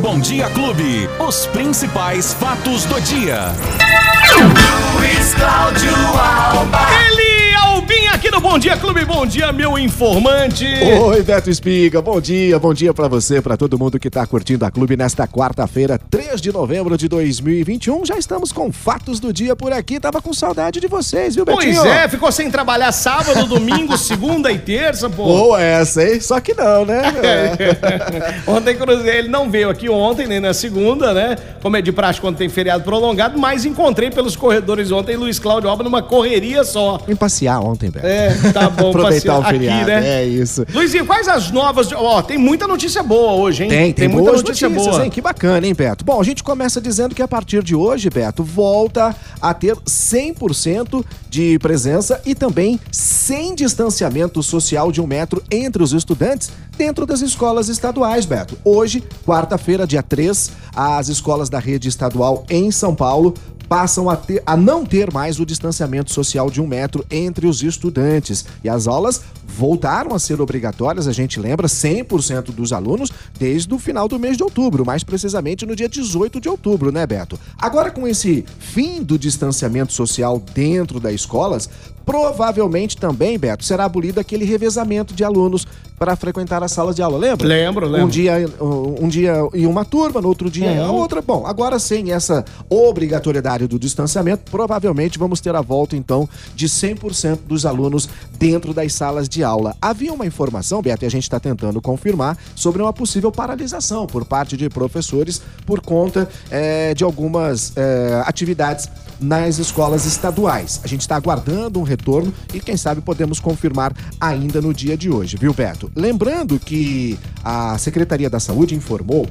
Bom Dia Clube. Os principais fatos do dia. Luiz Cláudio Alba. Ele, aqui no Bom Dia Clube. Bom dia, meu informante. Oi, Beto Espiga, bom dia, bom dia pra você, pra todo mundo que tá curtindo a clube nesta quarta-feira, 3 de novembro de 2021. Já estamos com fatos do dia por aqui, tava com saudade de vocês, viu, Betinho? Pois é, ficou sem trabalhar sábado, domingo, segunda e terça, pô. Boa essa, hein? Só que não, né? ontem cruzei, ele não veio aqui ontem, nem na segunda, né? Como é de praxe quando tem feriado prolongado, mas encontrei pelos corredores ontem Luiz Cláudio Alba numa correria só. Vim passear ontem, Beto. É, tá bom, Aproveitar o feriado, aqui, né? é isso. Luizinho, quais as novas? Ó, tem muita notícia boa hoje, hein? Tem, tem, muita boas notícia notícias, boa. hein? Que bacana, hein, Beto? Bom, a gente começa dizendo que a partir de hoje, Beto, volta a ter 100% de presença e também sem distanciamento social de um metro entre os estudantes dentro das escolas estaduais, Beto. Hoje, quarta-feira, dia 3, as escolas da rede estadual em São Paulo passam a, ter, a não ter mais o distanciamento social de um metro entre os estudantes. E as aulas voltaram a ser obrigatórias, a gente lembra, 100% dos alunos desde o final do mês de outubro, mais precisamente no dia 18 de outubro, né, Beto? Agora, com esse fim do distanciamento social dentro das escolas, provavelmente também, Beto, será abolido aquele revezamento de alunos para frequentar as salas de aula, lembra? Lembro, lembro. Um dia, um, dia em uma turma, no outro dia em Uhum. outra. Bom, agora sem essa obrigatoriedade do distanciamento, provavelmente vamos ter a volta, então, de 100% dos alunos dentro das salas de aula. Havia uma informação, Beto, e a gente está tentando confirmar, sobre uma possível paralisação por parte de professores por conta eh, de algumas eh, atividades nas escolas estaduais. A gente está aguardando um retorno e quem sabe podemos confirmar ainda no dia de hoje, viu, Beto? Lembrando que a Secretaria da Saúde informou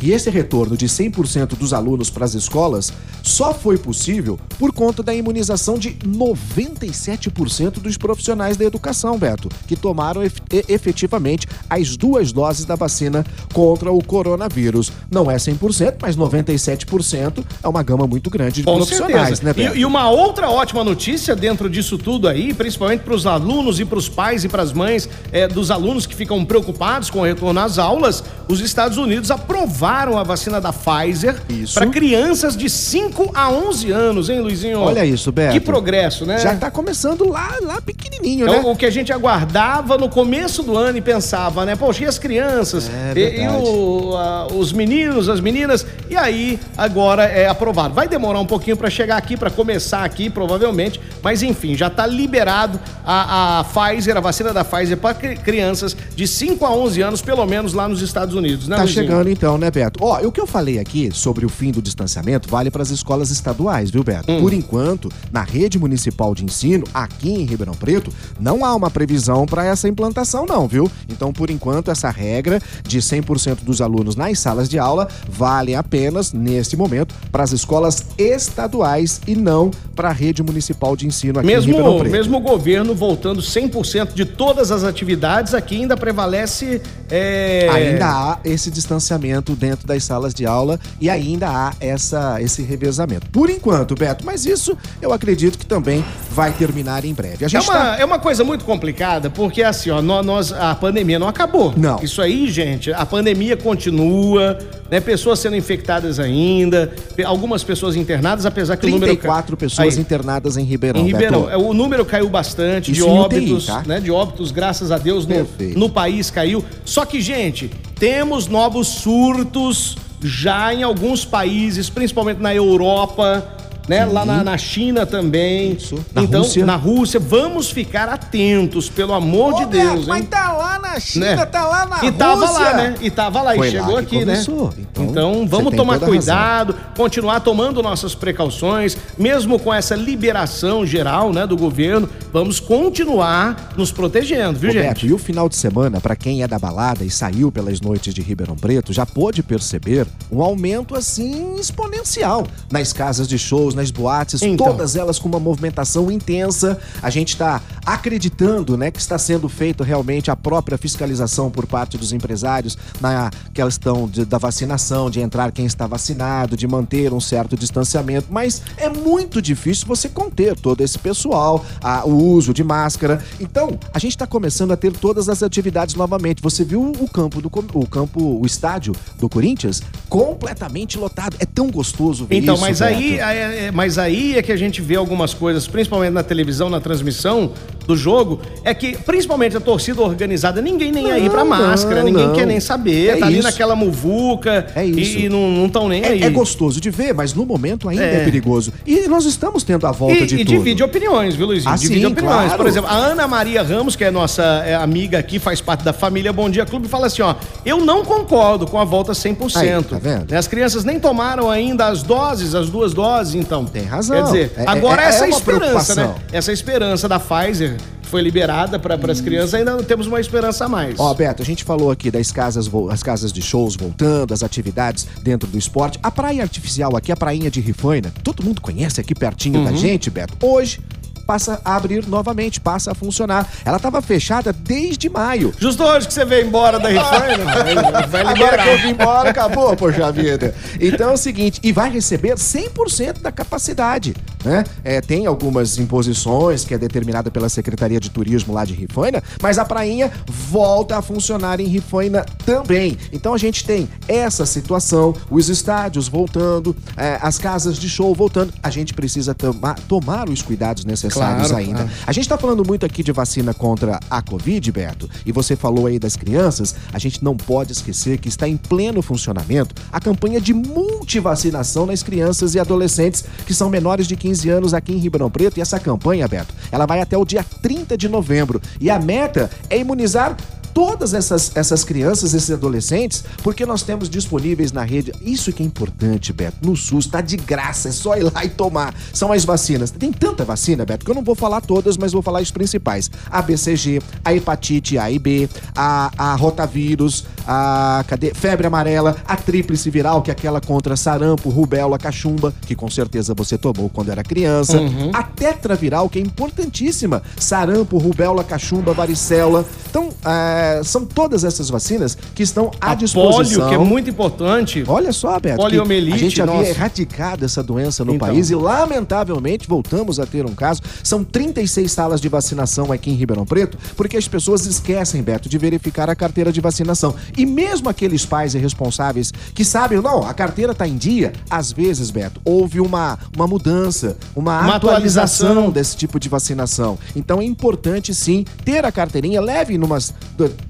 que esse retorno de 100% dos alunos para as escolas só foi possível por conta da imunização de 97% dos profissionais da educação, Beto, que tomaram ef- efetivamente as duas doses da vacina contra o coronavírus. Não é 100%, mas 97% é uma gama muito grande de Com profissionais, certeza. né, Beto? E, e uma outra ótima notícia dentro disso tudo aí, principalmente para os alunos e para os pais e para as mães eh, dos alunos que ficam preocupados com o retorno às aulas, os Estados Unidos aprovaram a vacina da Pfizer para crianças de 5 a 11 anos, hein, Luizinho? Olha isso, Beto. Que progresso, né? Já tá começando lá, lá pequenininho, É né? o, que a gente aguardava no começo do ano e pensava, né? Poxa, e as crianças? É e, e o- a- os meninos, as meninas? E aí, agora é aprovado. Vai demorar um pouquinho para chegar aqui, para começar aqui, provavelmente. Mas enfim, já está liberado a, a Pfizer, a vacina da Pfizer para crianças de 5 a 11 anos, pelo menos lá nos Estados Unidos, né, Tá Luizinho? chegando então, né, Beto? Ó, o que eu falei aqui sobre o fim do distanciamento vale para as escolas estaduais, viu, Beto? Hum. Por enquanto, na rede municipal de ensino, aqui em Ribeirão Preto, não há uma previsão para essa implantação, não, viu? Então, por enquanto, essa regra de 100% dos alunos nas salas de aula vale apenas, neste momento, para as escolas estaduais e não para a rede municipal de ensino aqui em Ribeirão Mesmo, Preto. mesmo o governo voltando 100% de todas as atividades, aqui ainda prevalece. é, Ainda há esse distanciamento dentro das salas de aula e ainda há essa, esse revezamento. Por enquanto, Beto, mas isso eu acredito que também vai terminar em breve. É uma, tá- é uma coisa muito complicada, porque assim, ó, nó- nós, a pandemia não acabou. Não. Isso aí, gente, a pandemia continua, né? Pessoas sendo infectadas ainda, algumas pessoas internadas, apesar que o número. 34 pessoas Aí, internadas em Ribeirão. em Ribeirão. Beto. É, O número caiu bastante Isso de em UTI, óbitos, tá? né? De óbitos, graças a Deus, no, no país caiu. Só que, gente, temos novos surtos já em alguns países, principalmente na Europa. Né? Lá na, na China também. Isso. Na então, Rússia. na Rússia, vamos ficar atentos, pelo amor de Deus, hein? tá lá na China, Né? tá lá na E tava Rússia. lá, né? E tava lá, Foi e chegou lá que aqui, começou. né? Então, Então, vamos tomar cuidado, continuar tomando nossas precauções, mesmo com essa liberação geral, né, do governo, vamos continuar nos protegendo, viu, Roberto, gente? e o final de semana, pra quem é da balada e saiu pelas noites de Ribeirão Preto, já pôde perceber um aumento assim exponencial nas casas de shows, nas boates, Então. todas elas com uma movimentação intensa. A gente está acreditando, né, que está sendo feito realmente a própria fiscalização por parte dos empresários na questão de- da vacinação, de entrar quem está vacinado, de manter um certo distanciamento, mas é muito difícil você conter todo esse pessoal, a- o uso de máscara. Então, a gente está começando a ter todas as atividades novamente. Você viu o campo do o campo, o estádio do Corinthians completamente lotado. É tão gostoso ver Então, isso. mas Beto. aí, é, é- mas aí é que a gente vê algumas coisas, principalmente na televisão, na transmissão do jogo, é que principalmente a torcida organizada, ninguém nem aí pra Não, máscara, ninguém não. quer nem saber, É tá ali isso. naquela muvuca É isso. e, e não estão nem aí. É, é gostoso de ver, mas no momento ainda é, É. perigoso. E nós estamos tendo a volta E, de e tudo. divide opiniões, viu, Luizinho? Ah, divide sim, opiniões. claro. Por exemplo, a Ana Maria Ramos, que é nossa é, amiga aqui, faz parte da família Bom Dia Clube, fala assim: ó, eu não concordo com a volta 100%. Aí, tá vendo? Né, As crianças nem tomaram ainda as doses, as duas doses, então. Tem razão. Quer dizer, É- agora é- é essa esperança, né? Essa esperança da Pfizer foi liberada para as crianças, ainda não temos uma esperança a mais. Ó, Beto, a gente falou aqui das casas, as casas de shows voltando, as atividades dentro do esporte. A praia artificial aqui, a prainha de Rifaina, todo mundo conhece aqui pertinho Uhum. da gente, Beto. Hoje passa a abrir novamente, passa a funcionar. Ela estava fechada desde maio. Justo hoje que você veio embora da Rifaina, vai- vai Agora liberar. que eu vim embora, acabou, poxa vida. Então é o seguinte, e vai receber 100% da capacidade, né? É, tem algumas imposições que é determinada pela Secretaria de Turismo lá de Rifaina, mas a prainha volta a funcionar em Rifaina também. Então a gente tem essa situação, os estádios voltando, é, as casas de show voltando. A gente precisa tomar, tomar os cuidados necessários Claro, ainda. claro. A gente tá falando muito aqui de vacina contra a Covid, Beto, e você falou aí das crianças, a gente não pode esquecer que está em pleno funcionamento a campanha de multivacinação nas crianças e adolescentes que são menores de 15 anos aqui em Ribeirão Preto. E essa campanha, Beto, ela vai até o dia 30 de novembro. E a meta é imunizar todas essas, essas crianças, esses adolescentes, porque nós temos disponíveis na rede. Isso que é importante, Beto. No SUS, tá de graça, é só ir lá e tomar. São as vacinas. Tem tanta vacina, Beto, que eu não vou falar todas, mas vou falar as principais: a BCG, a hepatite A e B, a, a rotavírus, a cadê? febre amarela, a tríplice viral, que é aquela contra sarampo, rubéola, cachumba, que com certeza você tomou quando era criança, a tetraviral, que é importantíssima, sarampo, rubéola, cachumba, varicela. Então, é, são todas essas vacinas que estão à A disposição. polio, que é muito importante. Olha só, Beto. Poliomielite, A gente havia nossa. erradicado essa doença no Então. país e, lamentavelmente, voltamos a ter um caso. São 36 salas de vacinação aqui em Ribeirão Preto, porque as pessoas esquecem, Beto, de verificar a carteira de vacinação. E mesmo aqueles pais irresponsáveis que sabem, não, a carteira tá em dia, às vezes, Beto, houve uma, uma mudança, uma, Uma atualização, atualização. desse tipo de vacinação. Então é importante sim ter a carteirinha, leve numas,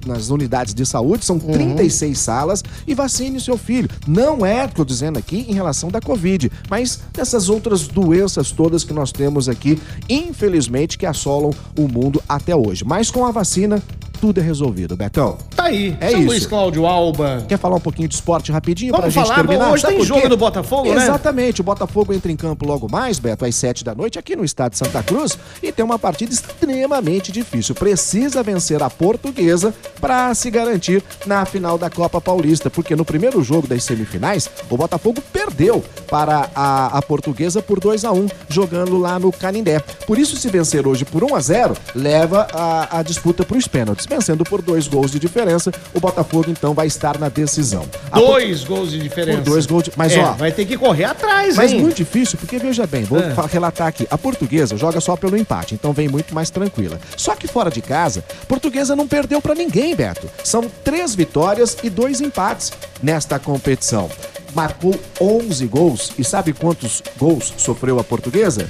nas unidades de saúde, são 36 salas e vacine o seu filho. Não é, tô dizendo aqui, em relação da Covid, mas dessas outras doenças todas que nós temos aqui, infelizmente, que assolam o mundo até hoje. Mas com a vacina, tudo é resolvido, Betão. Tá aí. É Seu isso. Luiz Cláudio Alba. Quer falar um pouquinho de esporte rapidinho Vamos pra gente falar, terminar? hoje Sabe tem jogo do Botafogo, né? Exatamente, o Botafogo entra em campo logo mais, Beto, às 7 da noite, aqui no estado de Santa Cruz, e tem uma partida extremamente difícil. Precisa vencer a portuguesa para se garantir na final da Copa Paulista, porque no primeiro jogo das semifinais, o Botafogo perdeu para a, a portuguesa por 2 a 1 jogando lá no Canindé. Por isso, se vencer hoje por 1 a 0 leva a, a disputa para os pênaltis. Vencendo por dois gols de diferença, o Botafogo então vai estar na decisão. A Dois gols de diferença. Por dois gols de- mas, É, ó, vai ter que correr atrás, mas hein? muito difícil, porque veja bem, vou fa- relatar aqui. A portuguesa joga só pelo empate, então vem muito mais tranquila. Só que fora de casa, a portuguesa não perdeu pra ninguém, Beto. São três vitórias e dois empates nesta competição. Marcou 11 gols. E sabe quantos gols sofreu a portuguesa?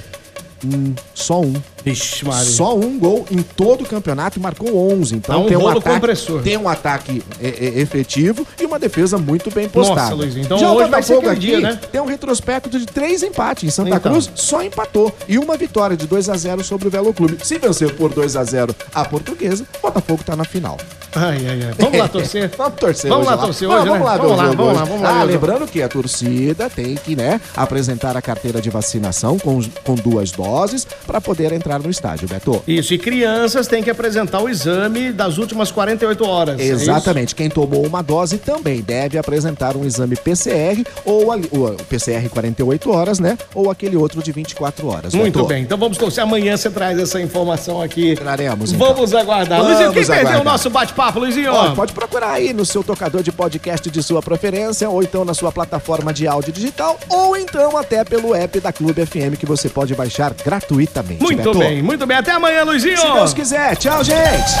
Hum, só um. Vixe, Maria. Só um gol em todo o campeonato e marcou 11. Então Tá um tem, um ataque, compressor. tem um ataque é, é, efetivo e uma defesa muito bem postada. Nossa, Luiz, então Já o hoje vai ser Botafogo aquele dia, né? Tem um retrospecto de três empates. Em Santa Então. Cruz só empatou. E uma vitória de 2 a 0 sobre o Velo Clube. Se vencer por 2 a 0 a portuguesa, o Botafogo tá na final. Ai, ai, ai. Vamos lá torcer. Vamos torcer Vamos hoje lá torcer Ah, hoje, vamos né? lá, Vamos lá, vamos lá, vamos lá Ah, lembrando que a torcida tem que, né, apresentar a carteira de vacinação com, com duas doses para poder entrar entrar no estádio, Beto. Isso, e crianças têm que apresentar o exame das últimas 48 horas. é Exatamente. Quem tomou uma dose também deve apresentar um exame PCR ou o PCR 48 horas, né? Ou aquele outro de 24 horas. Muito Beto. bem, então vamos torcer. Amanhã você traz essa informação aqui. Traremos, então. Vamos aguardar. Vamos Luizinho, quem perdeu o aguardar. nosso bate-papo, Luizinho? Ó, pode procurar aí no seu tocador de podcast de sua preferência, ou então na sua plataforma de áudio digital, ou então até pelo app da Clube FM que você pode baixar gratuitamente. Muito Beto. Bem, muito bem. Até amanhã, Luizinho. Se Deus quiser. Tchau, gente.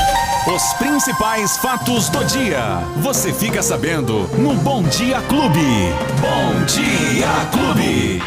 Os principais fatos do dia. Você fica sabendo no Bom Dia Clube. Bom Dia Clube.